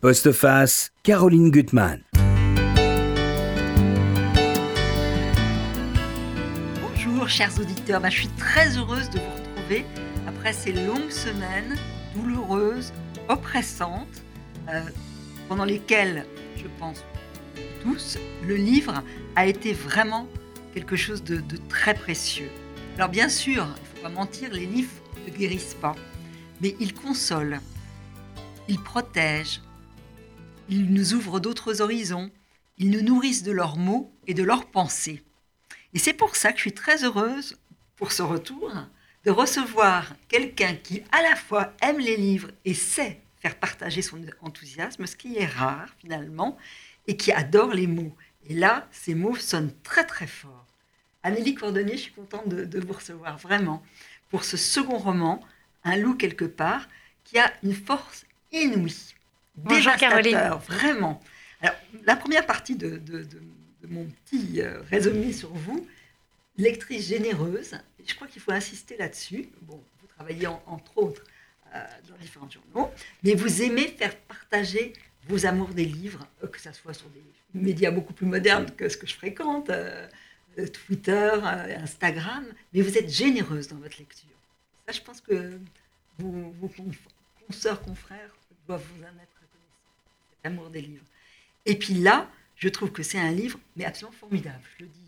Postface, Caroline Gutmann. Bonjour chers auditeurs, ben, je suis très heureuse de vous retrouver après ces longues semaines douloureuses, oppressantes, euh, pendant lesquelles, je pense tous, le livre a été vraiment quelque chose de, de très précieux. Alors bien sûr, il ne faut pas mentir, les livres ne guérissent pas, mais ils consolent, ils protègent, ils nous ouvrent d'autres horizons, ils nous nourrissent de leurs mots et de leurs pensées. Et c'est pour ça que je suis très heureuse pour ce retour de recevoir quelqu'un qui à la fois aime les livres et sait faire partager son enthousiasme, ce qui est rare finalement, et qui adore les mots. Et là, ces mots sonnent très très fort. Amélie Cordonnier, je suis contente de, vous recevoir vraiment pour ce second roman, Un loup quelque part, qui a une force inouïe. Bonjour Caroline. Vraiment. Alors, la première partie de, mon petit euh, résumé sur vous, lectrice généreuse, je crois qu'il faut insister là-dessus. Bon, vous travaillez entre autres euh, dans différents journaux, mais vous aimez faire partager vos amours des livres, euh, que ce soit sur des médias beaucoup plus modernes que ce que je fréquente, Twitter, Instagram, mais vous êtes généreuse dans votre lecture. Ça, je pense que vos, vos consoeurs, confrères doivent vous en être reconnaissants, cet amour des livres. Et puis là, je trouve que c'est un livre, mais absolument formidable. Je le dis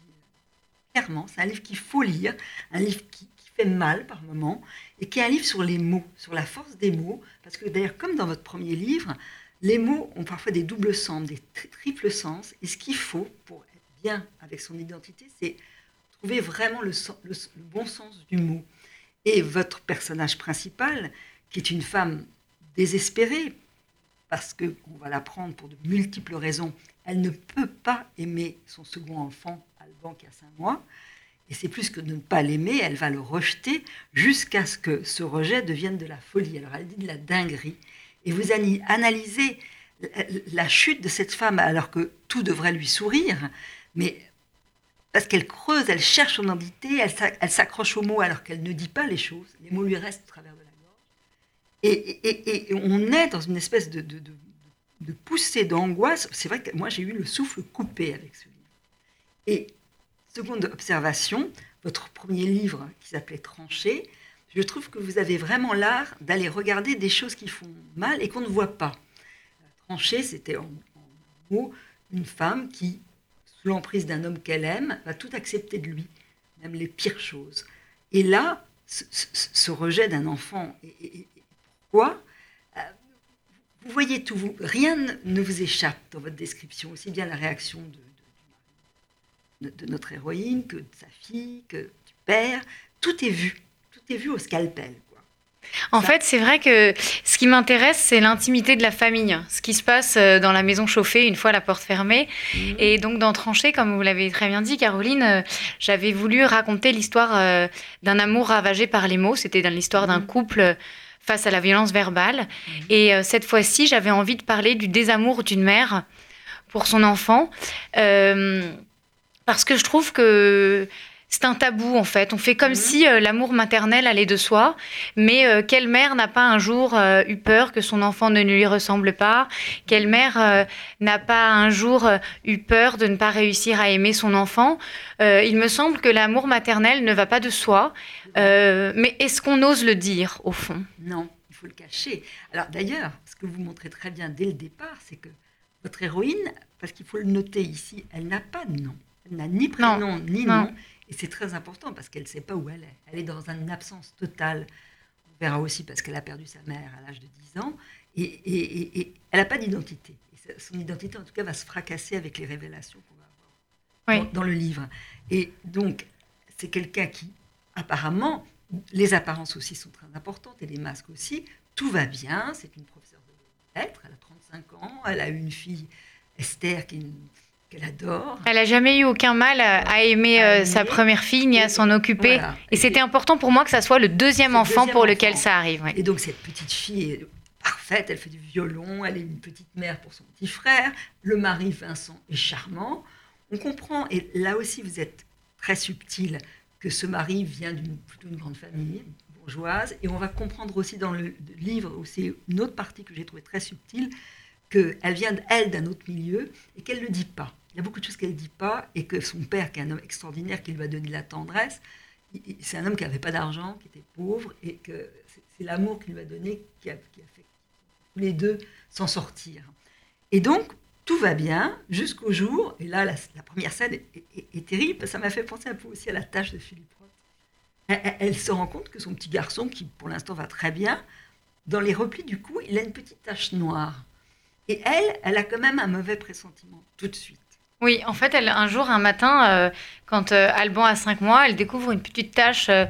clairement, c'est un livre qu'il faut lire, un livre qui, fait mal par moments, et qui est un livre sur les mots, sur la force des mots, parce que d'ailleurs, comme dans votre premier livre, les mots ont parfois des doubles sens, des triples sens, et ce qu'il faut pour être bien avec son identité, c'est trouver vraiment le, bon sens du mot. Et votre personnage principal, qui est une femme désespérée, parce qu'on va l'apprendre pour de multiples raisons, elle ne peut pas aimer son second enfant, Alban, qui a cinq mois, et c'est plus que de ne pas l'aimer, elle va le rejeter jusqu'à ce que ce rejet devienne de la folie. Alors elle dit de la dinguerie. Et vous analysez la chute de cette femme alors que tout devrait lui sourire, mais parce qu'elle creuse, elle cherche son identité, elle s'accroche aux mots alors qu'elle ne dit pas les choses. Les mots lui restent au travers de la Et, on est dans une espèce de, poussée d'angoisse. C'est vrai que moi j'ai eu le souffle coupé avec ce livre. Et Seconde observation, votre premier livre qui s'appelait Tranché, je trouve que vous avez vraiment l'art d'aller regarder des choses qui font mal et qu'on ne voit pas. Tranché, c'était en, gros une femme qui, sous l'emprise d'un homme qu'elle aime, va tout accepter de lui, même les pires choses. Et là, ce, rejet d'un enfant, et, pourquoi euh, Vous voyez tout, vous, rien ne vous échappe dans votre description, aussi bien la réaction de, de, notre héroïne, que de sa fille, que du père. Tout est vu. Tout est vu au scalpel. En fait, c'est vrai que ce qui m'intéresse, c'est l'intimité de la famille, ce qui se passe euh, dans la maison chauffée une fois la porte fermée. Mhm. Et donc, dans Tranché, comme vous l'avez très bien dit, Caroline, euh, j'avais voulu raconter l'histoire d'un amour ravagé par les mots. C'était dans l'histoire d'un mhm. couple face à la violence verbale. Mhm. Et cette fois-ci, j'avais envie de parler du désamour d'une mère pour son enfant parce que je trouve que c'est un tabou en fait. On fait comme mhm. si euh, l'amour maternel allait de soi, mais euh, quelle mère n'a pas un jour euh, eu peur que son enfant ne lui ressemble pas? Quelle mère n'a pas un jour eu peur de ne pas réussir à aimer son enfant? Il me semble que l'amour maternel ne va pas de soi, mais est-ce qu'on ose le dire au fond? Non, il faut le cacher. Alors d'ailleurs, ce que vous montrez très bien dès le départ, c'est que votre héroïne, parce qu'il faut le noter ici, elle n'a pas de nom. Elle n'a ni prénom ni nom. Et c'est très important parce qu'elle ne sait pas où elle est. Elle est dans une absence totale. On verra aussi parce qu'elle a perdu sa mère à l'âge de 10 ans. Et, elle n'a pas d'identité. Son identité, en tout cas, va se fracasser avec les révélations qu'on va avoir dans, le livre. Et donc, c'est quelqu'un qui, apparemment, les apparences aussi sont très importantes et les masques aussi. Tout va bien. C'est une professeure de lettres. Elle a 35 ans. Elle a une fille, Esther, qu'elle adore. Elle n'a jamais eu aucun mal à, aimer, euh, sa première fille ni à s'en occuper. Et, c'était important pour moi que ça soit le deuxième enfant pour lequel ça arrive. Et donc cette petite fille est parfaite, elle fait du violon, elle est une petite mère pour son petit frère, le mari Vincent est charmant. On comprend, et là aussi vous êtes très subtil, que ce mari vient d'une une grande famille bourgeoise, et on va comprendre aussi dans le livre, c'est une autre partie que j'ai trouvée très subtile, qu'elle vient, elle, d'un autre milieu et qu'elle ne le dit pas. Il y a beaucoup de choses qu'elle ne dit pas et que son père, qui est un homme extraordinaire, qui lui a donné de la tendresse, c'est un homme qui n'avait pas d'argent, qui était pauvre et que c'est l'amour qu'il lui a donné qui a, qui a fait les deux s'en sortir. Et donc, tout va bien jusqu'au jour, et là, la, première scène est, terrible, ça m'a fait penser un peu aussi à la tâche de Philippe Roth. Elle, se rend compte que son petit garçon, qui pour l'instant va très bien, dans les replis du cou, il a une petite tache noire. Et elle, elle a quand même un mauvais pressentiment tout de suite. Oui, en fait, un jour, un matin, euh, quand euh, Alban a 5 mois, elle découvre une petite tache euh,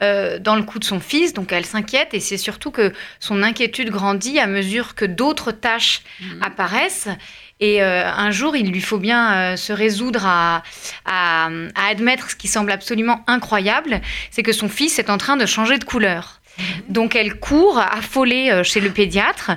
dans le cou de son fils, donc elle s'inquiète et c'est surtout que son inquiétude grandit à mesure que d'autres taches mhm. apparaissent. Et un jour, il lui faut bien se résoudre à, à, admettre ce qui semble absolument incroyable, c'est que son fils est en train de changer de couleur. Mhm. Donc elle court affolée chez le pédiatre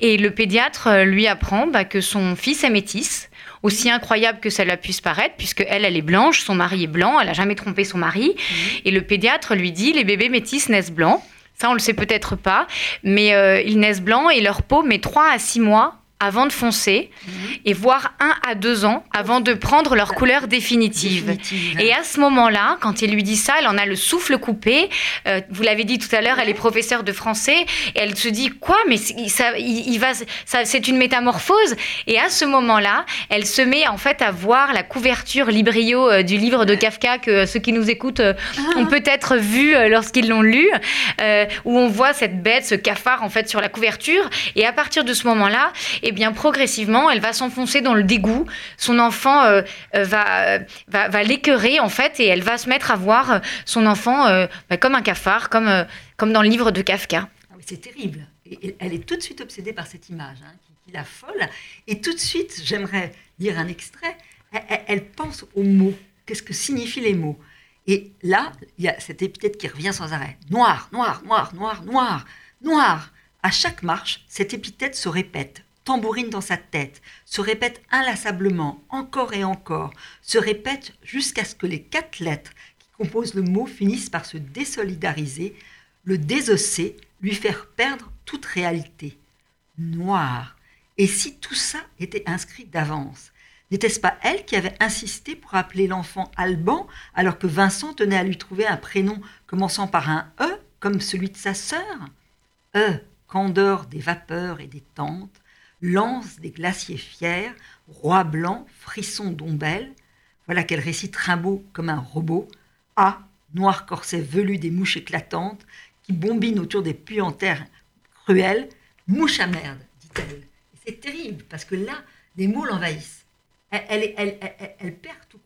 et le pédiatre lui apprend bah, que son fils est métisse aussi incroyable que cela puisse paraître, puisque elle, elle est blanche, son mari est blanc, elle n'a jamais trompé son mari. Mhm. Et le pédiatre lui dit les bébés métis naissent blancs. Ça, on le sait peut-être pas, mais euh, ils naissent blancs et leur peau met 3 à 6 mois avant de foncer mhm. et voire un à deux ans avant de prendre leur couleur définitive. Et à ce moment-là, quand il lui dit ça, elle en a le souffle coupé. Euh, vous l'avez dit tout à l'heure, elle est professeure de français et elle se dit quoi Mais ça, il, va, ça, c'est une métamorphose. Et à ce moment-là, elle se met en fait à voir la couverture librio euh, du livre de Kafka que ceux qui nous écoutent euh, ah. ont peut-être vu lorsqu'ils l'ont lu, où on voit cette bête, ce cafard en fait sur la couverture. Et à partir de ce moment-là, eh bien progressivement, elle va s'enfoncer dans le dégoût. Son enfant euh, euh, va, va, va l'écœurer en fait et elle va se mettre à voir son enfant euh, bah, comme un cafard, comme, comme dans le livre de Kafka. Ah c'est terrible. Elle est tout de suite obsédée par cette image hein, qui, la folle. Et tout de suite, j'aimerais lire un extrait. Elle, elle pense aux mots. Qu'est-ce que signifient les mots? Et là, il y a cette épithète qui revient sans arrêt. Noir, noir, noir, noir, noir, noir. À chaque marche, cette épithète se répète tambourine dans sa tête, se répète inlassablement, encore et encore, se répète jusqu'à ce que les quatre lettres qui composent le mot finissent par se désolidariser, le désosser, lui faire perdre toute réalité. Noir. Et si tout ça était inscrit d'avance N'était-ce pas elle qui avait insisté pour appeler l'enfant Alban alors que Vincent tenait à lui trouver un prénom commençant par un E comme celui de sa sœur? E, candeur des vapeurs et des tentes, lance des glaciers fiers, roi blanc, frisson d'ombelle. Voilà qu'elle récite Rimbaud comme un robot. A, noir corset velu des mouches éclatantes qui bombinent autour des puits en terre cruels. Mouche à merde, dit-elle. C'est terrible parce que là, des mots l'envahissent. Elle, perd tout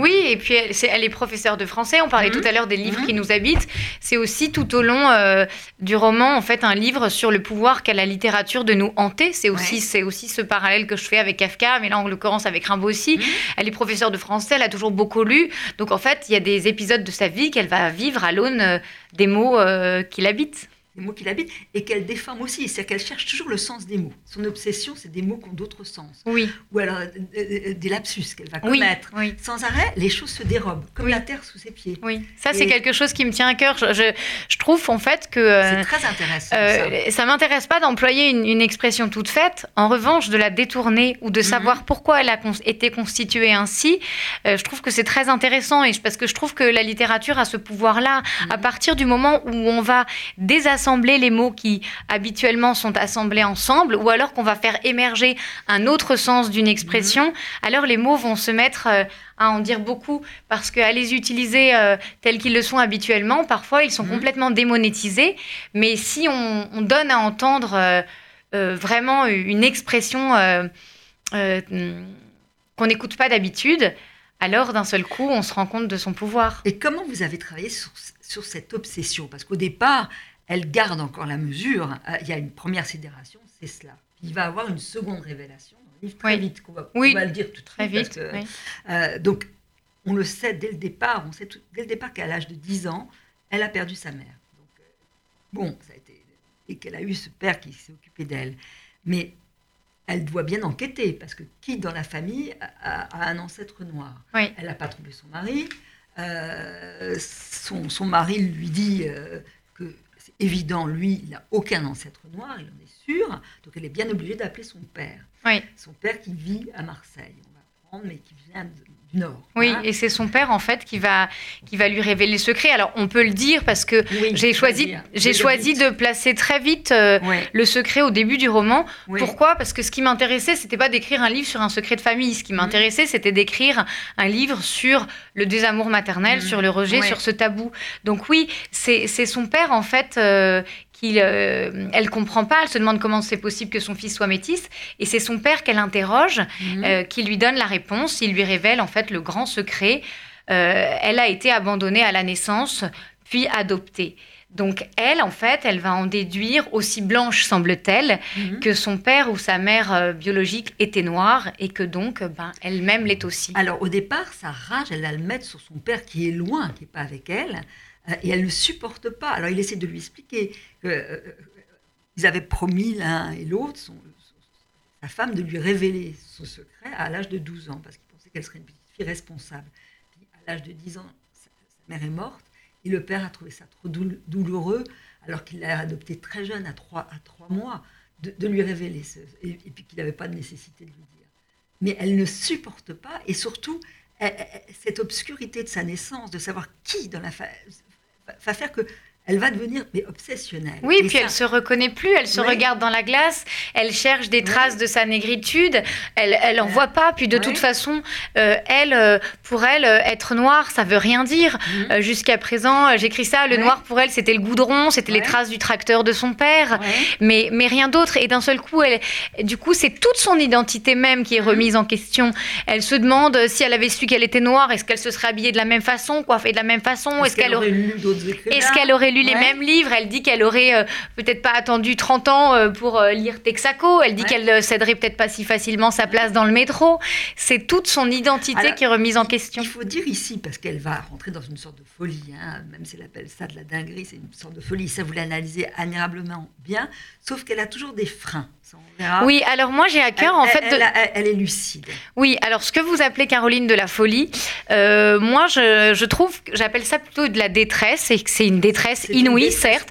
oui, et puis elle, est, elle est professeure de français. On parlait mhm. tout à l'heure des livres qui mhm. nous habitent. C'est aussi tout au long euh, du roman, en fait, un livre sur le pouvoir qu'a la littérature de nous hanter. C'est aussi, c'est aussi ce parallèle que je fais avec Kafka, mais là, en l'occurrence, avec Rimbaud aussi. Mhm. Elle est professeure de français, elle a toujours beaucoup lu. Donc, en fait, il y a des épisodes de sa vie qu'elle va vivre à l'aune euh, des mots euh, qui l'habitent les mots qui l'habitent, et qu'elle déforme aussi. C'est-à-dire qu'elle cherche toujours le sens des mots. Son obsession, c'est des mots qui ont d'autres sens. Oui. Ou alors euh, euh, des lapsus qu'elle va commettre. Oui, Sans arrêt, les choses se dérobent, comme la terre sous ses pieds. Oui, ça, c'est quelque chose qui me tient à cœur. Je, je, trouve, en fait, que... Euh, c'est très intéressant. ça, ça m'intéresse pas d'employer une, expression toute faite. En revanche, de la détourner ou de mhm. savoir pourquoi elle a été constituée ainsi, je trouve que c'est très intéressant. Et parce que je trouve que la littérature a ce pouvoir-là. À mhm. partir du moment où on va les mots qui habituellement sont assemblés ensemble, ou alors qu'on va faire émerger un autre sens d'une expression, mhm. alors les mots vont se mettre euh, à en dire beaucoup, parce qu'à les utiliser euh, tels qu'ils le sont habituellement, parfois ils sont mhm. complètement démonétisés, mais si on, donne à entendre euh, vraiment une expression qu'on n'écoute pas d'habitude, alors d'un seul coup, on se rend compte de son pouvoir. Et comment vous avez travaillé sur, sur cette obsession? Parce qu'au départ, elle garde encore la mesure. Euh, il y a une première sidération, c'est cela. il va avoir une seconde révélation dans le livre très vite, qu'on va, oui. va, le dire tout très vite. Euh, donc, on le sait dès le départ, on sait dès le départ qu'à l'âge de 10 ans, elle a perdu sa mère. Donc, euh, bon, ça a été, et qu'elle a eu ce père qui s'est occupé d'elle. Mais elle doit bien enquêter, parce que qui dans la famille a, un ancêtre noir? Elle n'a pas trompé son mari. son, son, mari lui dit évident, lui, il n'a aucun ancêtre noir, il en est sûr, donc elle est bien obligée d'appeler son père. Oui. Son père qui vit à Marseille, on mais qui vient de, du Nord. Oui, hein. et c'est son père en fait qui va, qui va lui révéler le secret. Alors on peut le dire parce que Oui, j'ai choisi, j'ai choisi de placer très vite euh, le secret au début du roman. oui. Pourquoi? Parce que ce qui m'intéressait, c'était pas d'écrire un livre sur un secret de famille. Ce qui Mhm. m'intéressait, c'était d'écrire un livre sur le désamour maternel, Mhm. sur le rejet, sur ce tabou. Donc oui, c'est c'est son père en fait. euh, qu'il, euh, elle comprend pas, elle se demande comment c'est possible que son fils soit métis, et c'est son père qu'elle interroge, Mhm. euh, qui lui donne la réponse, il lui révèle en fait le grand secret. Euh, elle a été abandonnée à la naissance, puis adoptée. Donc elle, en fait, elle va en déduire, aussi blanche semble-t-elle, Mhm. que son père ou sa mère euh, biologique était noire et que donc ben, elle-même l'est aussi. Alors au départ, sa rage, elle va le mettre sur son père qui est loin, qui n'est pas avec elle, et elle ne supporte pas. Alors il essaie de lui expliquer qu'ils avaient promis l'un et l'autre, sa femme, de lui révéler son secret à l'âge de 12 ans, parce qu'il pensait qu'elle serait une petite fille responsable. Puis à l'âge de 10 ans, sa, mère est morte, et le père a trouvé ça trop doul- douloureux, alors qu'il l'a adoptée très jeune, à 3, à trois mois, de, lui révéler, ce- et, et puis qu'il n'avait pas de nécessité de lui dire mais elle ne supporte pas, et surtout, cette obscurité de sa naissance, de savoir qui dans la fa- va- faire que elle va devenir mais obsessionnelle. Oui, Et puis ça- elle se reconnaît plus, elle se Ouais. regarde dans la glace, elle cherche des Ouais. traces de sa négritude, elle, elle en Ouais. voit pas, puis de toute façon, euh, elle, euh, pour elle, euh, être noire, ça veut rien dire. Mhm. Euh, Jusqu'à présent, j'écris ça, le noir pour elle, c'était le goudron, c'était les traces du tracteur de son père. Mais, mais rien d'autre. Et d'un seul coup, elle, du coup, c'est toute son identité même qui est Mhm. remise en question. Elle se demande si elle avait su qu'elle était noire, est-ce qu'elle se serait habillée de la même façon, coiffée de la même façon, est-ce qu'elle aurait... lu d'autres Est-ce qu'elle aurait lu les Ouais. mêmes livres Elle dit qu'elle aurait euh, peut-être pas attendu 30 ans euh, pour euh, lire Texaco. Elle dit Ouais. qu'elle euh, céderait peut-être pas si facilement sa place dans le métro. C'est toute son identité Alors, qui est remise en question. Il faut dire ici, parce qu'elle va rentrer dans une sorte de folie, hein, même si elle appelle ça de la dinguerie, c'est une sorte de folie, ça vous l'analysez admirablement bien, sauf qu'elle a toujours des freins. Oui, alors moi j'ai à Elle, cœur en fait elle- de... elle a- elle- elle est lucide. Oui, alors ce que vous appelez Caroline de la folie, euh, moi je, je trouve, j'appelle ça plutôt de la détresse, et que c'est une détresse inouïe certes,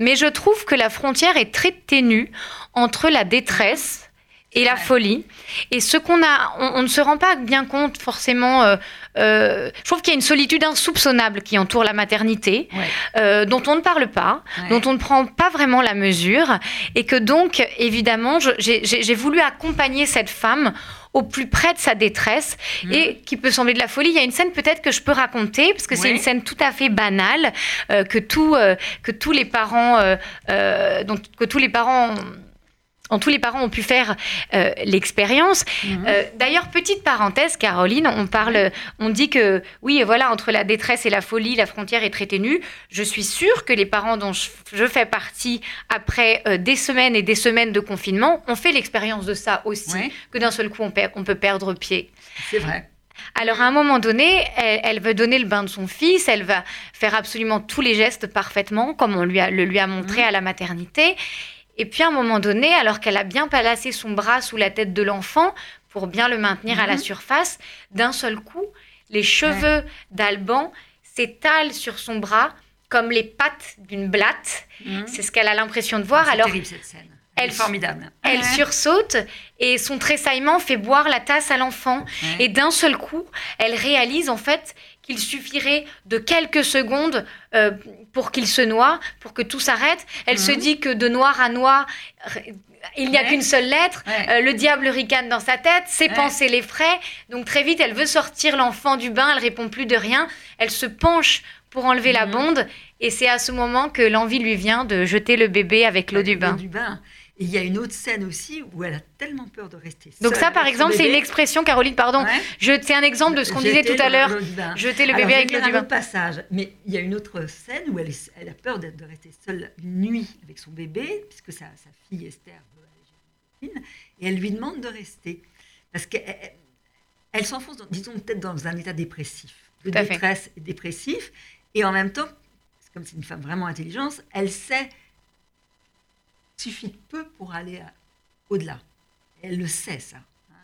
mais je trouve que la frontière est très ténue entre la détresse et la folie. Et ce qu'on a, on, on ne se rend pas bien compte forcément. euh, euh, je trouve qu'il y a une solitude insoupçonnable qui entoure la maternité, Ouais. euh, dont on ne parle pas, Ouais. dont on ne prend pas vraiment la mesure, et que donc, évidemment, j'ai voulu accompagner cette femme au plus près de sa détresse Mhm. et qui peut sembler de la folie. Il y a une scène peut-être que je peux raconter parce que c'est une scène tout à fait banale euh, que tout, euh, que tous les parents euh, euh, dont que tous les parents dont tous les parents ont pu faire euh, l'expérience. Mhm. Euh, D'ailleurs, petite parenthèse, Caroline, on parle, on dit que oui, voilà, entre la détresse et la folie, la frontière est très ténue. Je suis sûre que les parents dont je, je fais partie, après euh, des semaines et des semaines de confinement, ont fait l'expérience de ça aussi, que d'un seul coup on, perd- on peut perdre pied. C'est vrai. Alors à un moment donné, elle, elle veut donner le bain de son fils, elle va faire absolument tous les gestes parfaitement, comme on lui a, le lui a montré Mhm. à la maternité. Et puis à un moment donné, alors qu'elle a bien placé son bras sous la tête de l'enfant pour bien le maintenir à la Mhm. surface, d'un seul coup, les cheveux d'Alban s'étalent sur son bras comme les pattes d'une blatte. Mhm. C'est ce qu'elle a l'impression de voir. Alors terrible cette scène. Elle, elle- est formidable. elle Ouais. sursaute et son tressaillement fait boire la tasse à l'enfant. Ouais. Et d'un seul coup, elle réalise en fait qu'il suffirait de quelques secondes euh, pour qu'il se noie, pour que tout s'arrête. Elle se Mhm. dit que de noir à noir, il n'y a Ouais. qu'une seule lettre. Ouais. Euh, le diable ricane dans sa tête, ses Ouais. pensées l'effraient. Donc très vite, elle veut sortir l'enfant du bain, elle répond plus de rien. Elle se penche pour enlever la Mhm. bonde. Et c'est à ce moment que l'envie lui vient de jeter le bébé avec l'eau du Avec bain. du bain. Et il y a une autre scène aussi où elle a tellement peur de rester Donc seule ça, par exemple, c'est une expression, Caroline, pardon. Ouais. C'est un exemple de ce qu'on disait tout à l'heure. bain. Jeter le Alors, bébé vais avec l'eau du bain. passage, mais il y a une autre scène où elle, est- elle a peur de rester seule une nuit avec son bébé, puisque sa, sa fille Esther veut aller et elle lui demande de rester. Parce qu'elle elle, elle s'enfonce, disons, peut-être dans un état dépressif, de Tout détresse et dépressif, et en même temps, comme c'est une femme vraiment intelligente, elle sait suffit peu pour aller au-delà. Elle le sait, ça.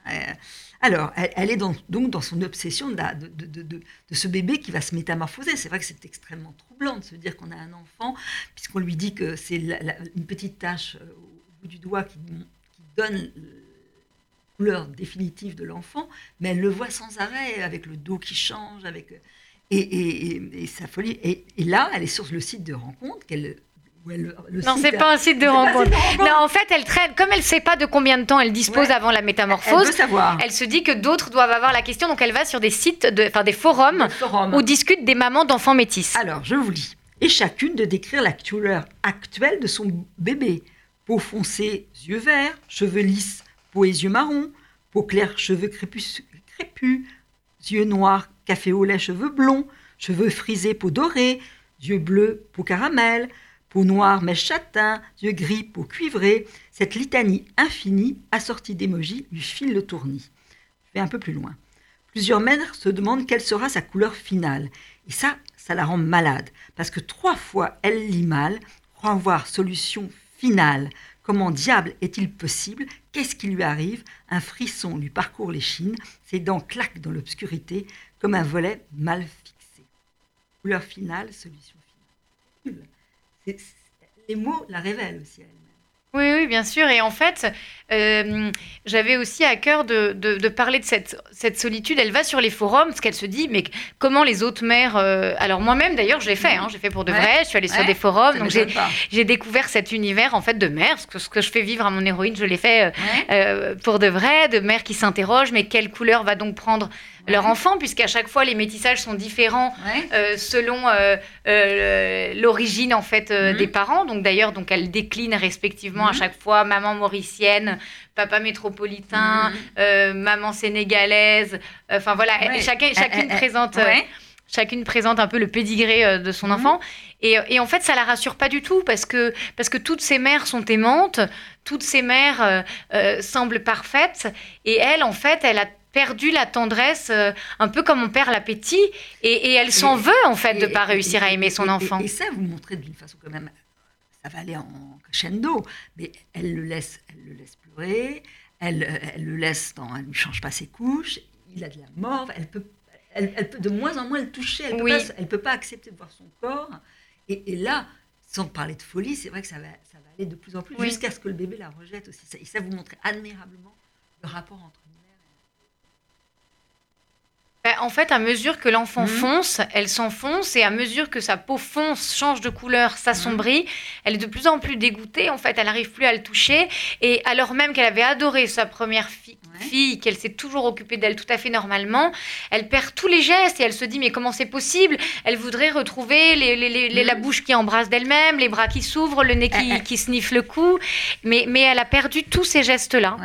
hein. Alors, elle, est donc dans son obsession de, ce bébé qui va se métamorphoser. C'est vrai que c'est extrêmement troublant de se dire qu'on a un enfant, puisqu'on lui dit que c'est une petite tache euh, au bout du doigt qui, donne la couleur définitive de l'enfant, mais elle le voit sans arrêt, avec le dos qui change, avec... Et, sa folie. Et, et, là, elle est sur le site de rencontre qu'elle non, c'est pas un site de rencontre. Non, en fait, elle traîne. Comme elle ne sait pas de combien de temps elle dispose avant la métamorphose, elle, savoir. elle se dit que d'autres doivent avoir la question. Donc, elle va sur des sites, de, enfin des forums, où discutent des mamans d'enfants métis. Alors, je vous lis. Et chacune de décrire la couleur actuelle de son bébé. Peau foncée, yeux verts, cheveux lisses, peau et yeux marrons, peau claire, cheveux crépus, crépus yeux noirs, café au lait, cheveux blonds, cheveux frisés, peau dorée, yeux bleus, peau caramel, peau noire mais châtain, yeux gris, peau cuivrée, cette litanie infinie, assortie d'émojis, lui file le tournis. Je vais un peu plus loin. Plusieurs mères se demandent quelle sera sa couleur finale. Et ça, ça la rend malade, parce que trois fois elle lit mal, croit voir solution finale. Comment diable est-il possible? Qu'est-ce qui lui arrive? Un frisson lui parcourt les chines, ses dents claquent dans l'obscurité, comme un volet mal fixé. Couleur finale, solution finale les mots la révèlent aussi elle-même. Oui, oui, bien sûr. Et en fait, euh, j'avais aussi à cœur de, de, parler de cette, cette, solitude. Elle va sur les forums parce qu'elle se dit, mais comment les autres mères... Euh, alors moi-même, d'ailleurs, je l'ai fait. Hein, j'ai fait pour de vrai. Je suis allée sur des forums. Donc j'ai découvert cet univers en fait de mères. Ce que, ce que je fais vivre à mon héroïne, je l'ai fait euh, pour de vrai. De mères qui s'interrogent, mais quelle couleur va donc prendre leur enfant, puisqu'à chaque fois les métissages sont différents euh, selon euh, euh, l'origine en fait mhm. des parents. Donc d'ailleurs, donc elles déclinent respectivement à mhm. chaque fois maman mauricienne, papa métropolitain, mhm. maman sénégalaise. Enfin voilà, chacun, chacune présente. Chacune présente un peu le pédigré de son enfant. Et, et, en fait, ça la rassure pas du tout parce que, parce que toutes ces mères sont aimantes, toutes ces mères semblent parfaites. Et elle, en fait, elle a perdu la tendresse, euh, un peu comme on perd l'appétit, et, elle s'en veut en fait de ne pas réussir à aimer son enfant. Et, ça, vous montrez d'une façon quand même, ça va aller en crescendo, mais elle le laisse, elle le laisse pleurer, elle, elle le laisse dans, elle lui change pas ses couches, il a de la mort, elle peut, elle, peut de moins en moins le toucher, elle peut, pas, elle peut pas accepter de voir son corps, et, là, sans parler de folie, c'est vrai que ça va, ça va aller de plus en plus jusqu'à ce que le bébé la rejette aussi. Et ça, vous montrez admirablement le rapport entre en fait, à mesure que l'enfant mmh. fonce, elle s'enfonce et à mesure que sa peau fonce, change de couleur, s'assombrit, mmh. elle est de plus en plus dégoûtée. En fait, elle n'arrive plus à le toucher. Et alors même qu'elle avait adoré sa première fille, fille qu'elle s'est toujours occupée d'elle tout à fait normalement, elle perd tous les gestes et elle se dit mais comment c'est possible? Elle voudrait retrouver les, la mmh. bouche qui embrasse d'elle-même, les bras qui s'ouvrent, le nez qui, eh, eh. qui sniffe le cou. Mais, mais elle a perdu tous ces gestes-là.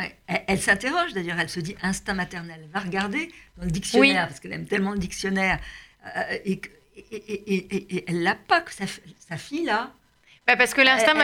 Elle, s'interroge d'ailleurs, elle se dit instinct maternel. Va regarder dans le dictionnaire, parce qu'elle aime tellement le dictionnaire, euh, et, et, elle l'a pas, que sa, fille là. Bah parce que l'instinct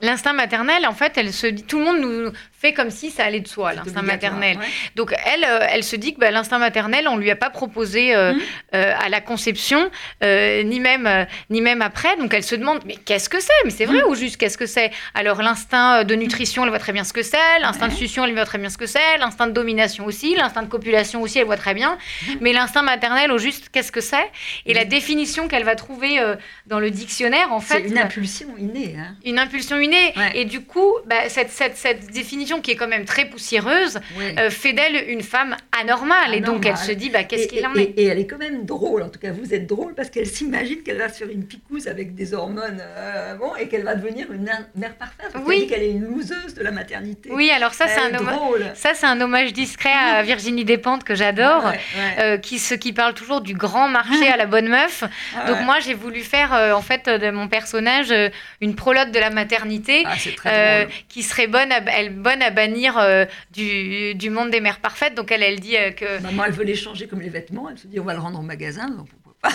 L'instinct maternel, en fait, elle se dit, tout le monde nous fait comme si ça allait de soi, l'instinct maternel. Donc elle, euh, elle se dit que bah, l'instinct maternel, on lui a pas proposé euh, mmh. euh, à la conception, ni même, ni même après. Donc elle se demande, mais qu'est-ce que c'est? Mais c'est vrai mmh. ou juste qu'est-ce que c'est? Alors l'instinct de nutrition, elle voit très bien ce que c'est. L'instinct de succion, elle voit très bien ce que c'est. L'instinct de domination aussi. L'instinct de copulation aussi, elle voit très bien. Mmh. Mais l'instinct maternel, au juste, qu'est-ce que c'est? Et la définition qu'elle va trouver dans le dictionnaire, en fait, c'est une impulsion innée. Hein. Une impulsion impulsion innée. Et du coup, bah, cette, cette, cette, définition qui est quand même très poussiéreuse euh, fait d'elle une femme anormale. Et donc, elle se dit, bah, qu'est-ce qu'il en est? et, elle est quand même drôle, en tout cas, vous êtes drôle parce qu'elle s'imagine qu'elle va sur une picouse avec des hormones euh, bon, et qu'elle va devenir une mère parfaite. Oui. Elle qu'elle est une loseuse de la maternité. Oui, alors ça, c'est un, hommage, ça, c'est un hommage discret à Virginie Despentes que j'adore, euh, qui, ce, qui parle toujours du grand marché à la bonne meuf. Ah donc, moi, j'ai voulu faire, en fait, de mon personnage, une prologue de la maternité maternité ah, euh, qui serait bonne à, elle, bonne à bannir euh, du, du, monde des mères parfaites. Donc elle, elle dit euh, que... Maman, elle veut les changer comme les vêtements. Elle se dit, on va le rendre au magasin. Donc.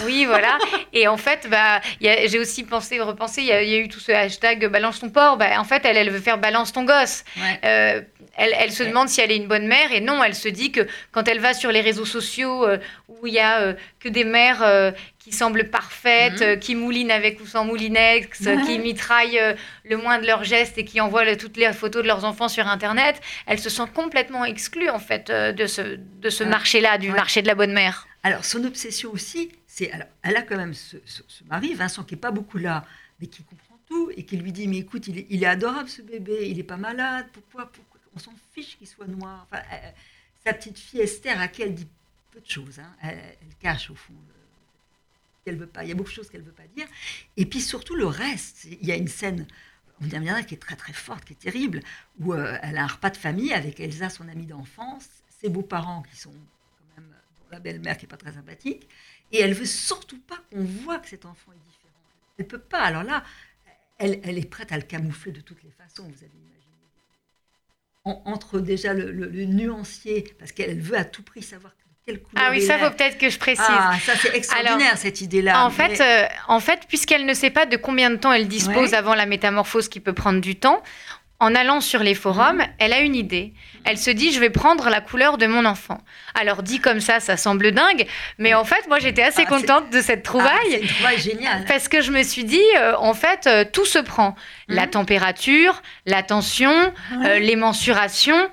Oui, voilà. Et en fait, bah, j'ai aussi pensé, repensé, il y, a, eu tout ce hashtag balance ton porc. Bah, en fait, elle, elle veut faire balance ton gosse. Euh, elle, elle, se demande si elle est une bonne mère et non, elle se dit que quand elle va sur les réseaux sociaux euh, où il y a euh, que des mères qui semblent parfaites, mhm. qui moulinent avec ou sans moulinex, qui mitraillent le moins de leurs gestes et qui envoient toutes les photos de leurs enfants sur Internet, elle se sent complètement exclue en fait de ce, de ce marché-là, du marché de la bonne mère. Alors, son obsession aussi, c'est. Elle a quand même ce, mari, Vincent, qui n'est pas beaucoup là, mais qui comprend tout et qui lui dit Mais écoute, il est, adorable ce bébé, il n'est pas malade, pourquoi, On s'en fiche qu'il soit noir. Enfin, sa petite fille Esther, à qui elle dit peu de choses, hein, elle, cache au fond. qu'elle veut pas. Il y a beaucoup de choses qu'elle ne veut pas dire. Et puis surtout le reste. Il y a une scène, on y reviendra, qui est très très forte, qui est terrible, où euh, elle a un repas de famille avec Elsa, son amie d'enfance, ses beaux-parents qui sont la belle-mère qui n'est pas très sympathique, et elle veut surtout pas qu'on voit que cet enfant est différent. Elle peut pas. Alors là, elle, elle est prête à le camoufler de toutes les façons, vous avez imaginé. entre déjà le, nuancier, parce qu'elle veut à tout prix savoir ah oui, ça vaut peut-être que je précise. Ah, ça c'est extraordinaire cette idée-là. En fait, euh, en fait, puisqu'elle ne sait pas de combien de temps elle dispose avant la métamorphose, qui peut prendre du temps, en allant sur les forums, mhm. elle a une idée. Elle se dit, je vais prendre la couleur de mon enfant. Alors, dit comme ça, ça semble dingue, mais en fait, moi, j'étais assez ah, contente de cette trouvaille. Ah, c'est une trouvaille géniale. Parce que je me suis dit, euh, en fait, euh, tout se prend. La mhm. température, la tension, euh, les mensurations.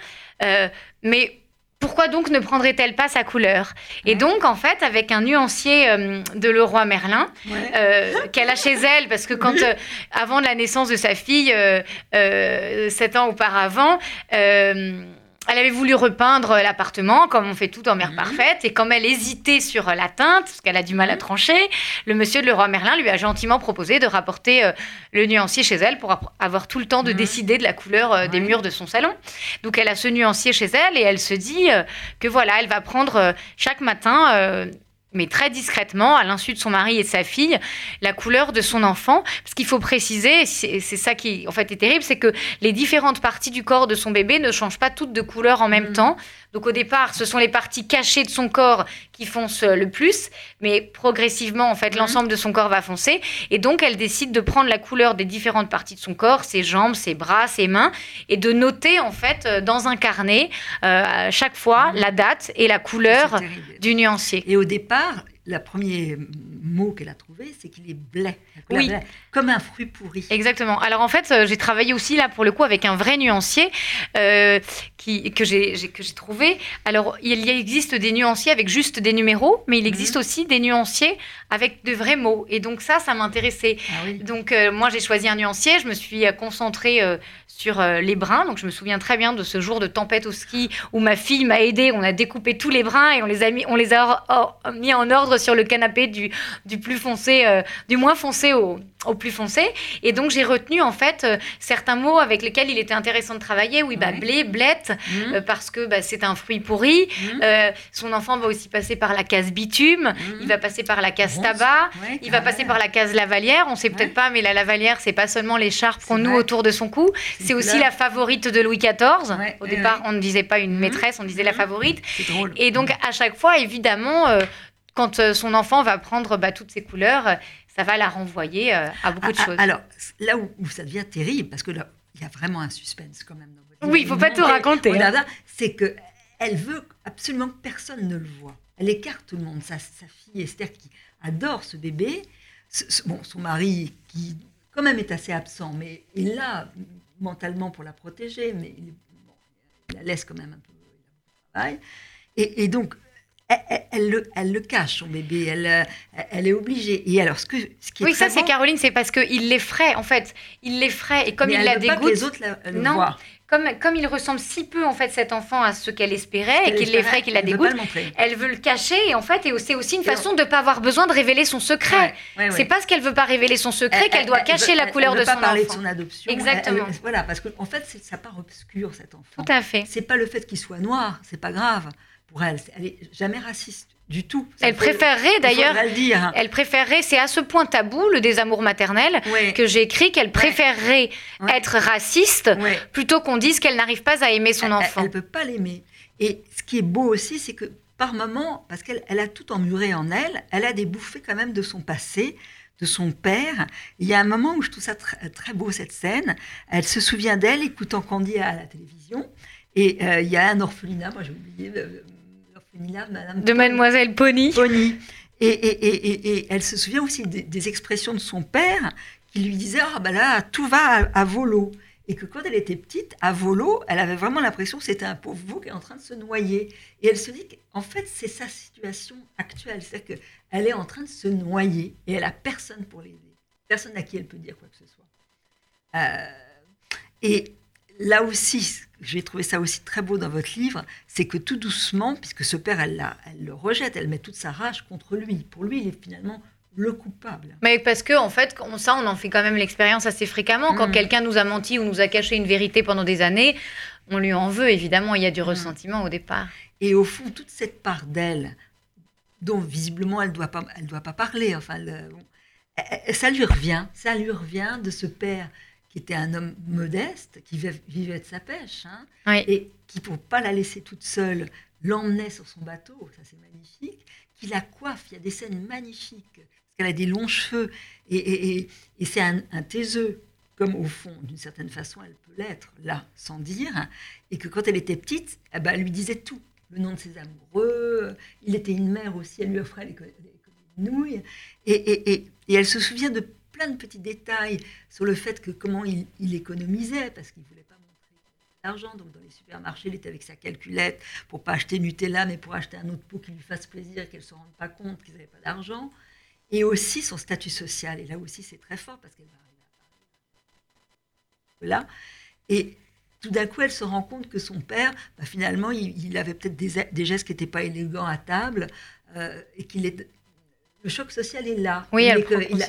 mais pourquoi donc ne prendrait-elle pas sa couleur? Et donc, en fait, avec un nuancier euh, de Leroy Merlin, euh, qu'elle a chez elle, parce que quand, euh, avant la naissance de sa fille, sept ans auparavant, elle avait voulu repeindre l'appartement, comme on fait tout en mère mhm. parfaite, et comme elle hésitait sur la teinte, parce qu'elle a du mal à mhm. trancher, le monsieur de Leroy Merlin lui a gentiment proposé de rapporter euh, le nuancier chez elle pour avoir tout le temps de mhm. décider de la couleur euh, des murs de son salon. Donc elle a ce nuancier chez elle et elle se dit euh, que voilà, elle va prendre chaque matin mais très discrètement, à l'insu de son mari et de sa fille, la couleur de son enfant. Parce qu'il faut préciser, c'est ça qui en fait est terrible, c'est que les différentes parties du corps de son bébé ne changent pas toutes de couleur en même mm. temps. Donc au départ, ce sont les parties cachées de son corps qui foncent le plus, mais progressivement, en fait, mhm. l'ensemble de son corps va foncer. Et donc, elle décide de prendre la couleur des différentes parties de son corps, ses jambes, ses bras, ses mains, et de noter, en fait, euh, dans un carnet, euh, chaque fois, mhm. la date et la couleur du nuancier. Et au départ, le premier mot qu'elle a trouvé, c'est qu'il est blé. Oui. Comme un fruit pourri. Exactement. Alors en fait, euh, j'ai travaillé aussi là pour le coup avec un vrai nuancier euh, qui, que j'ai trouvé. Alors il existe des nuanciers avec juste des numéros, mais il mhm. existe aussi des nuanciers avec de vrais mots. Et donc ça, ça m'intéressait. Ah donc euh, moi, j'ai choisi un nuancier. Je me suis concentrée sur les brins. Donc je me souviens très bien de ce jour de tempête au ski où ma fille m'a aidée. On a découpé tous les brins et on les a mis, on les a mis en ordre sur le canapé du, du plus foncé, du moins foncé au, au plus foncé. Et donc, j'ai retenu, en fait, euh, certains mots avec lesquels il était intéressant de travailler. Oui, bah, blé, blette, mmh. euh, parce que bah, c'est un fruit pourri. Mmh. Euh, son enfant va aussi passer par la case bitume. Mmh. Il va passer par la case tabac. il va passer par la case lavalière. On sait peut-être pas, mais la lavalière, c'est pas seulement l'écharpe qu'on noue autour de son cou. C'est aussi la favorite de Louis XIV. Au départ, on ne disait pas une maîtresse, on disait la favorite. Et donc, à chaque fois, évidemment, quand son enfant va prendre bah, toutes ces couleurs, ça va la renvoyer euh, à beaucoup de ah, ah, choses. Alors, là où, ça devient terrible, parce que là, il y a vraiment un suspense quand même. Dans oui, il ne faut pas tout raconter. Hein. C'est que elle veut absolument que personne ne le voit. Elle écarte tout le monde. Sa, sa fille Esther, qui adore ce bébé, bon, son mari, qui quand même est assez absent, mais est là mentalement pour la protéger, mais il, la laisse quand même un peu et donc, elle, le, elle, le, cache, son bébé, elle, euh, elle est obligée. Et alors, ce, que, ce qui est Oui, ça, c'est Caroline, c'est parce qu'il l'effraie, en fait. Il l'effraie, et comme il la dégoûte... Pas que les autres la, le non, Comme, comme il ressemble si peu, en fait, cet enfant à ce qu'elle espérait, et qu'il l'effraie, qu'il la dégoûte, elle veut le cacher, et en fait, et c'est aussi une façon de ne pas avoir besoin de révéler son secret. c'est parce qu'elle veut pas révéler son secret qu'elle doit cacher la couleur de son enfant. Elle parler de son adoption. Exactement. voilà, parce qu'en en fait, ça part obscur, cet enfant. Tout à fait. C'est pas le fait qu'il soit noir, c'est pas grave pour elle. Elle est jamais raciste du tout. elle préférerait d'ailleurs. Elle préférerait, c'est à ce point tabou le désamour maternel que j'ai écrit qu'elle préférerait être raciste plutôt qu'on dise qu'elle n'arrive pas à aimer son enfant. Elle ne peut pas l'aimer. Et ce qui est beau aussi, c'est que par moments, parce qu'elle elle a tout emmuré en elle, elle a des bouffées quand même de son passé, de son père. Il y a un moment où je trouve ça très, très beau, cette scène. Elle se souvient d'elle écoutant Candy à la télévision. Et euh, il y a un orphelinat, moi j'ai oublié euh, Madame de Mademoiselle Pony. Pony. Et, et, et, elle se souvient aussi des, expressions de son père qui lui disait Ah, ben là, tout va à, volo. Et que quand elle était petite, à volo, elle avait vraiment l'impression que c'était un pauvre veau qui est en train de se noyer. Et elle se dit qu'en fait, c'est sa situation actuelle. C'est-à-dire qu'elle est en train de se noyer et elle a personne pour l'aider. Personne à qui elle peut dire quoi que ce soit. Euh, et là aussi, j'ai trouvé ça aussi très beau dans votre livre, c'est que tout doucement, puisque ce père, elle, elle le rejette, elle met toute sa rage contre lui. Pour lui, il est finalement le coupable. Mais parce que en fait, ça, on en fait quand même l'expérience assez fréquemment. Quand mm. quelqu'un nous a menti ou nous a caché une vérité pendant des années, on lui en veut évidemment. Il y a du mm. ressentiment au départ. Et au fond, toute cette part d'elle, dont visiblement elle doit pas, elle doit pas parler. Enfin, ça lui revient, ça lui revient de ce père qui était un homme modeste, qui vivait de sa pêche, hein, et qui, pour pas la laisser toute seule, l'emmenait sur son bateau, ça c'est magnifique, qui la coiffe, il y a des scènes magnifiques, parce qu'elle a des longs cheveux, et, c'est un, taiseux, comme au fond, d'une certaine façon, elle peut l'être, là, sans dire, et que quand elle était petite, eh ben, elle lui disait tout, le nom de ses amoureux, il était une mère aussi, elle lui offrait les, nouilles, et, elle se souvient de plein de petits détails sur le fait que comment il, économisait, parce qu'il voulait pas montrer l'argent. Donc dans les supermarchés, il était avec sa calculette pour pas acheter Nutella, mais pour acheter un autre pot qui lui fasse plaisir, qu'elle se rende pas compte qu'ils n'avaient pas d'argent. Et aussi son statut social. Et là aussi, c'est très fort parce qu'elle va arriver à Là. Et tout d'un coup, elle se rend compte que son père, bah, finalement, il, avait peut-être des, gestes qui n'étaient pas élégants à table euh, et qu'il est le choc social est là. Oui,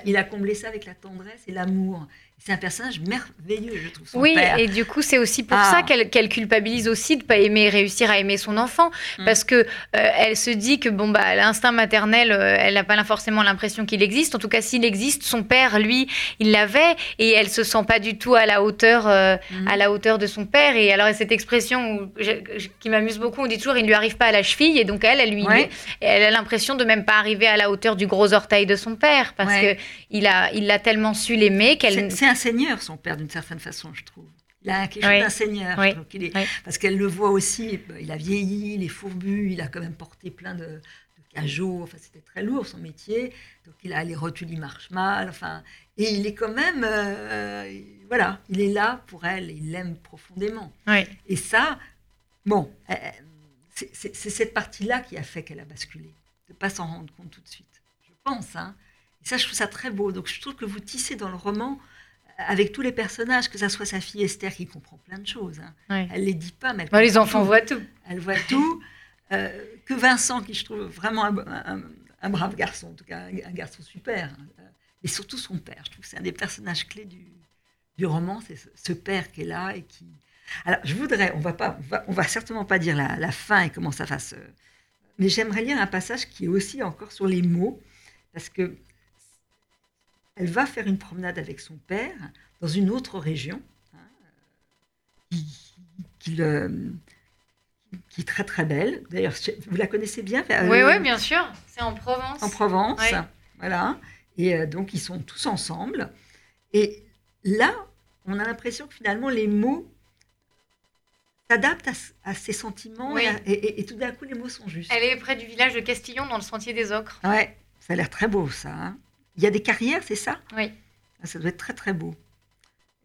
il, a, comblé ça avec la tendresse et l'amour. C'est un personnage merveilleux, je trouve. Son oui, et du coup, c'est aussi pour ça ah. qu'elle culpabilise aussi de pas aimer, réussir à aimer son enfant, mm. parce que euh, elle se dit que bon bah l'instinct maternel, euh, elle n'a pas forcément l'impression qu'il existe. En tout cas, s'il existe, son père, lui, il l'avait, et elle se sent pas du tout à la hauteur, euh, mm. à la hauteur de son père. Et alors cette expression qui m'amuse beaucoup, on dit toujours, il lui arrive pas à la cheville, et donc elle, elle lui, elle a l'impression de même pas arriver à la hauteur du gros orteil de son père, parce que il a, il l'a tellement su l'aimer qu'elle un seigneur, son père, d'une certaine façon, je trouve. Il a quelque chose d'un seigneur. Parce qu'elle le voit aussi, bah, il a vieilli, il est fourbu, il a quand même porté plein de, de cajots. Enfin, c'était très lourd son métier. Donc, il a les rotules, il marche mal. Enfin, et il est quand même, euh, voilà, il est là pour elle. Il l'aime profondément. Et ça, bon, euh, c'est cette partie-là qui a fait qu'elle a basculé. De pas s'en rendre compte tout de suite. Je pense. Hein. Et ça, je trouve ça très beau. Donc, je trouve que vous tissez dans le roman avec tous les personnages, que ça soit sa fille Esther qui comprend plein de choses. Hein. Elle les dit pas, mais elle les enfants voient tout. Elle voit tout. Euh, que Vincent, qui je trouve vraiment un, brave garçon, en tout cas un, garçon super, hein. et surtout son père. Je trouve que c'est un des personnages clés du, du roman, c'est ce, père qui est là et qui. Alors, je voudrais, on va pas, on va, certainement pas dire la, la, fin et comment ça va se. Mais j'aimerais lire un passage qui est aussi encore sur les mots, parce que elle va faire une promenade avec son père dans une autre région, hein, qui, est très très belle. D'ailleurs, vous la connaissez bien Oui, euh, oui, bien sûr. C'est en Provence. En Provence, voilà. Et euh, donc, ils sont tous ensemble. Et là, on a l'impression que finalement, les mots s'adaptent à, ses sentiments et, tout d'un coup, les mots sont justes. Elle est près du village de Castillon, dans le sentier des Ocres. Ouais, ça a l'air très beau, ça. Hein. Il y a des carrières, c'est ça? Oui. Ah, ça doit être très très beau.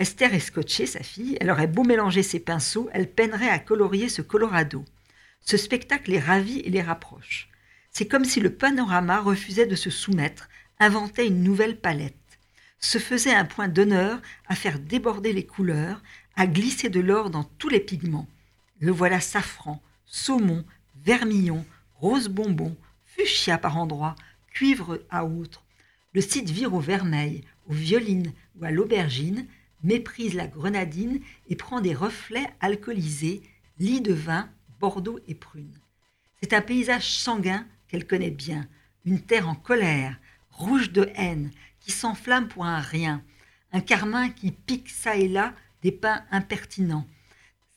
Esther est scotchée, sa fille. Elle aurait beau mélanger ses pinceaux, elle peinerait à colorier ce Colorado. Ce spectacle les ravit et les rapproche. C'est comme si le panorama refusait de se soumettre, inventait une nouvelle palette, se faisait un point d'honneur à faire déborder les couleurs, à glisser de l'or dans tous les pigments. Le voilà safran, saumon, vermillon, rose bonbon, fuchsia par endroits, cuivre à outre, le site vire au vermeil, aux violines ou à l'aubergine, méprise la grenadine et prend des reflets alcoolisés, lit de vin, Bordeaux et prune. C'est un paysage sanguin qu'elle connaît bien, une terre en colère, rouge de haine, qui s'enflamme pour un rien, un carmin qui pique çà et là des pins impertinents.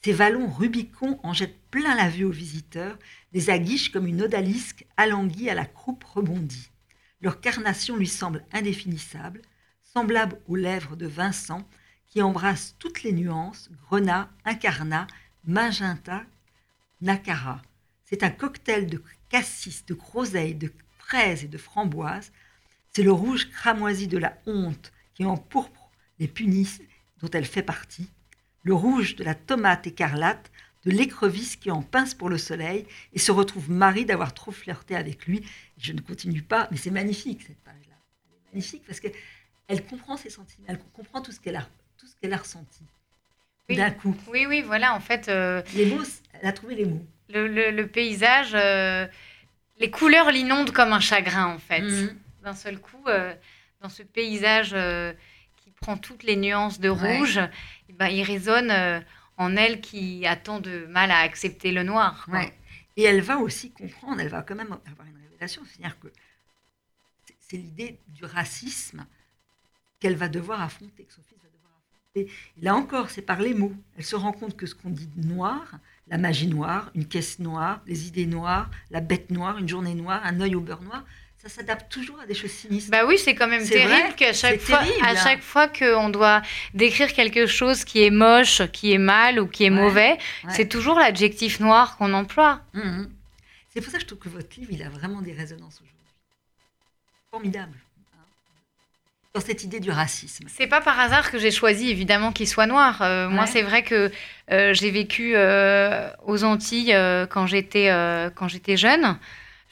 Ces vallons Rubicon en jettent plein la vue aux visiteurs, les aguichent comme une odalisque alanguie à la croupe rebondie. Leur carnation lui semble indéfinissable, semblable aux lèvres de Vincent, qui embrasse toutes les nuances, grenat, incarnat, magenta, nacara. C'est un cocktail de cassis, de groseilles, de fraises et de framboises. C'est le rouge cramoisi de la honte qui empourpre les punissent dont elle fait partie, le rouge de la tomate écarlate, de l'écrevisse qui en pince pour le soleil et se retrouve Marie d'avoir trop flirté avec lui. Je ne continue pas, mais c'est magnifique cette page-là. Elle est magnifique parce qu'elle comprend ses sentiments, elle comprend tout ce qu'elle a, tout ce qu'elle a ressenti. D'un coup. Oui, oui, voilà, en fait. Euh, les mots, elle a trouvé les mots. Le, paysage, euh, les couleurs l'inondent comme un chagrin, en fait. Mhm. D'un seul coup, euh, dans ce paysage qui prend toutes les nuances de rouge, eh ben, il résonne en elle qui a tant de mal à accepter le noir. Et elle va aussi comprendre, elle va quand même avoir une révélation, c'est-à-dire que c'est l'idée du racisme qu'elle va devoir affronter, que son fils va devoir affronter. là encore, c'est par les mots. Elle se rend compte que ce qu'on dit de noir, la magie noire, une caisse noire, les idées noires, la bête noire, une journée noire, un œil au beurre noir, ça s'adapte toujours à des choses sinistres. Bah oui, c'est quand même terrible qu'à chaque fois, à chaque fois qu'on doit décrire quelque chose qui est moche, qui est mal ou qui est mauvais, c'est toujours l'adjectif noir qu'on emploie. Mmh c'est pour ça que je trouve que votre livre, il a vraiment des résonances aujourd'hui. Formidable. Hein. Dans cette idée du racisme. C'est pas par hasard que j'ai choisi évidemment qu'il soit noir. Euh, moi, c'est vrai que euh, j'ai vécu euh, aux Antilles quand j'étais quand j'étais jeune.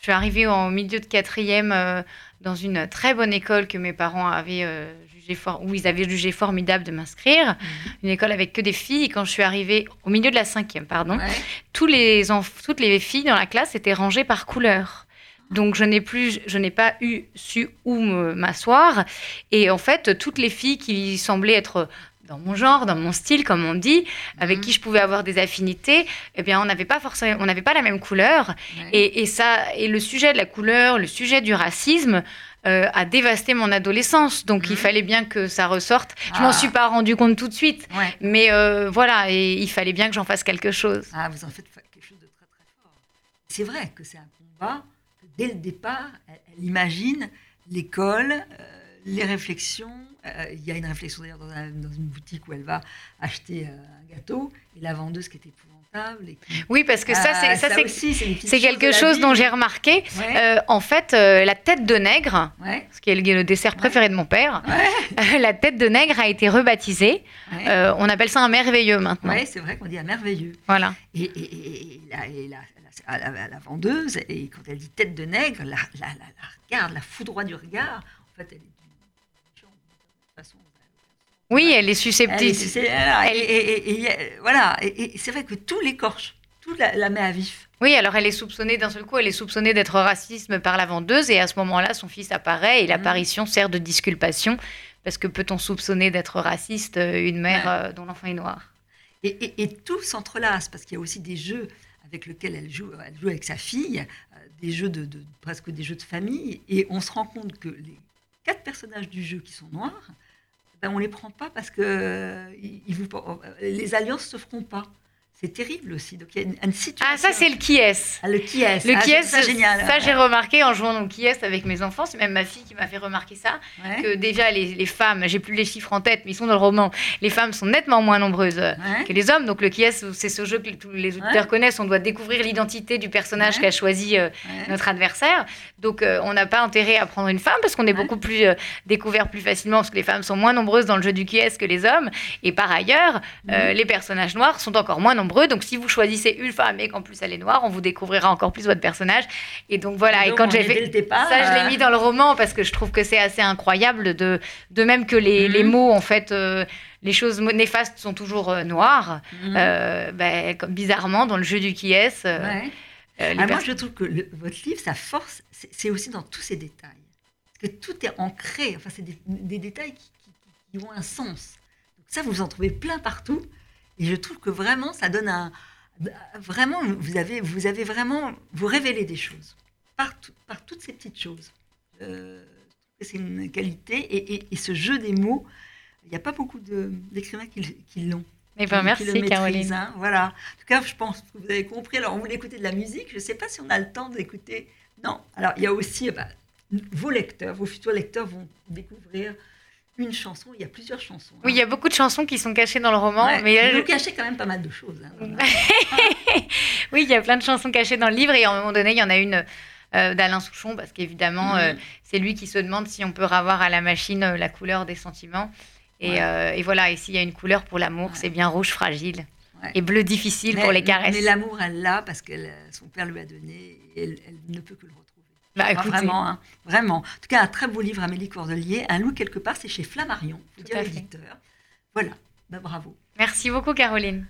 Je suis arrivée au milieu de quatrième euh, dans une très bonne école que mes parents avaient euh, jugé où ils avaient jugé formidable de m'inscrire. Mhm. Une école avec que des filles. Et quand je suis arrivée au milieu de la cinquième, pardon, tous les toutes les filles dans la classe étaient rangées par couleur. Donc je n'ai plus, je n'ai pas eu su où m'asseoir. Et en fait, toutes les filles qui semblaient être dans mon genre, dans mon style, comme on dit, avec mhm. qui je pouvais avoir des affinités, eh bien, on n'avait pas forcément, on n'avait pas la même couleur. Et, ça, et le sujet de la couleur, le sujet du racisme, euh, a dévasté mon adolescence. Donc, il mhm. fallait bien que ça ressorte. Je m'en ah. suis pas rendu compte tout de suite, mais euh, voilà, et il fallait bien que j'en fasse quelque chose. Ah, vous en faites quelque chose de très très fort. C'est vrai que c'est un combat. dès le départ, elle, imagine l'école, euh, les réflexions il y a une réflexion d'ailleurs dans, une boutique où elle va acheter euh, un gâteau et la vendeuse qui est épouvantable. Oui, parce que ça, c'est ah, ça, c'est quelque chose dont j'ai remarqué. Euh, en fait, la tête de nègre, ce qui est le, dessert préféré de mon père, la tête de nègre a été rebaptisée. on appelle ça un merveilleux maintenant. Oui, c'est vrai qu'on dit un merveilleux. Voilà. Et, la, la, vendeuse, et quand elle dit tête de nègre, la, la, regarde, la foudroie du regard, en fait, elle est oui, elle est susceptible. Et, voilà, et, c'est vrai que tout l'écorche, tout la, met à vif. Oui, alors elle est soupçonnée d'un seul coup, elle est soupçonnée d'être raciste par la vendeuse, et à ce moment-là, son fils apparaît, et l'apparition mmh. sert de disculpation, parce que peut-on soupçonner d'être raciste euh, une mère euh, dont l'enfant est noir? Et, tout s'entrelace, parce qu'il y a aussi des jeux avec lesquels elle joue, elle joue avec sa fille, euh, des jeux de, presque des jeux de famille, et on se rend compte que les quatre personnages du jeu qui sont noirs, on ne les prend pas parce que euh, les alliances ne se feront pas. C'est terrible aussi. Donc il y a une, situation. Ah, ça, c'est le qui est. Ah, le qui est. Le qui est, c'est génial. Ça, j'ai remarqué en jouant au qui est avec mes enfants. C'est même ma fille qui m'a fait remarquer ça. Que déjà, les, les femmes, j'ai plus les chiffres en tête, mais ils sont dans le roman. Les femmes sont nettement moins nombreuses euh, que les hommes. Donc le qui est, c'est ce jeu que tous les auditeurs connaissent. On doit découvrir l'identité du personnage qu'a choisi euh, notre adversaire. Donc euh, on n'a pas intérêt à prendre une femme parce qu'on est beaucoup plus découvert plus facilement parce que les femmes sont moins nombreuses dans le jeu du qui est que les hommes. Et par ailleurs, les personnages noirs sont encore moins nombreux donc, si vous choisissez une femme et qu'en plus elle est noire, on vous découvrira encore plus votre personnage. Et donc voilà. Et, quand j'ai fait ça, je l'ai mis dans le roman parce que je trouve que c'est assez incroyable de, de même que les, les mhm. mots en fait. Euh, les choses néfastes sont toujours euh, noires. Mhm. Euh, ben, comme bizarrement, dans le jeu du qui est. Ah, moi, je trouve que votre livre, sa force, c'est aussi dans tous ces détails. Parce que tout est ancré. Enfin, c'est des, des, détails qui, qui, ont un sens. Donc ça, vous en trouvez plein partout. Et je trouve que vraiment, ça donne un. Vraiment, vous avez, vous avez vraiment. Vous révélez des choses par, par toutes ces petites choses. Euh, c'est une qualité. Et, et, ce jeu des mots, il n'y a pas beaucoup d'écrivains qui, qui l'ont. Eh ben, merci, Caroline. Hein, voilà. En tout cas, je pense que vous avez compris. Alors, on voulait écouter de la musique. Je ne sais pas si on a le temps d'écouter. Non. Alors, il y a aussi bah, vos lecteurs, vos futurs lecteurs vont découvrir une chanson. Il y a plusieurs chansons. Oui, il y a beaucoup de chansons qui sont cachées dans le roman. mais vous cachez quand même pas mal de choses. Hein, oui, il y a plein de chansons cachées dans le livre. Et à un moment donné, il y en a une euh, d'Alain Souchon, parce qu'évidemment, euh, c'est lui qui se demande si on peut avoir à la machine euh, la couleur des sentiments. Et, voilà, et s'il y a une couleur pour l'amour, c'est bien rouge fragile. Et bleu difficile pour les caresses. Mais l'amour, elle l'a parce que son père lui a donné et elle, ne peut que le retrouver. Bah, vraiment, hein, vraiment. En tout cas, un très beau livre, Amélie Cordelier. Un loup quelque part, c'est chez Flammarion, le dire l'éditeur. Voilà, bah, bravo. Merci beaucoup, Caroline.